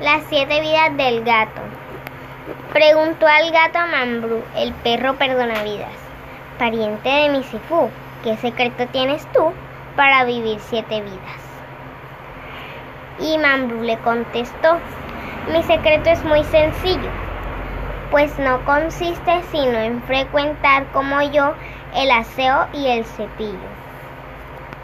Las siete vidas del gato. Preguntó al gato a Mambrú, el perro perdonavidas, pariente de Misifú, ¿qué secreto tienes tú para vivir siete vidas? Y Mambrú le contestó, mi secreto es muy sencillo, pues no consiste sino en frecuentar como yo el aseo y el cepillo.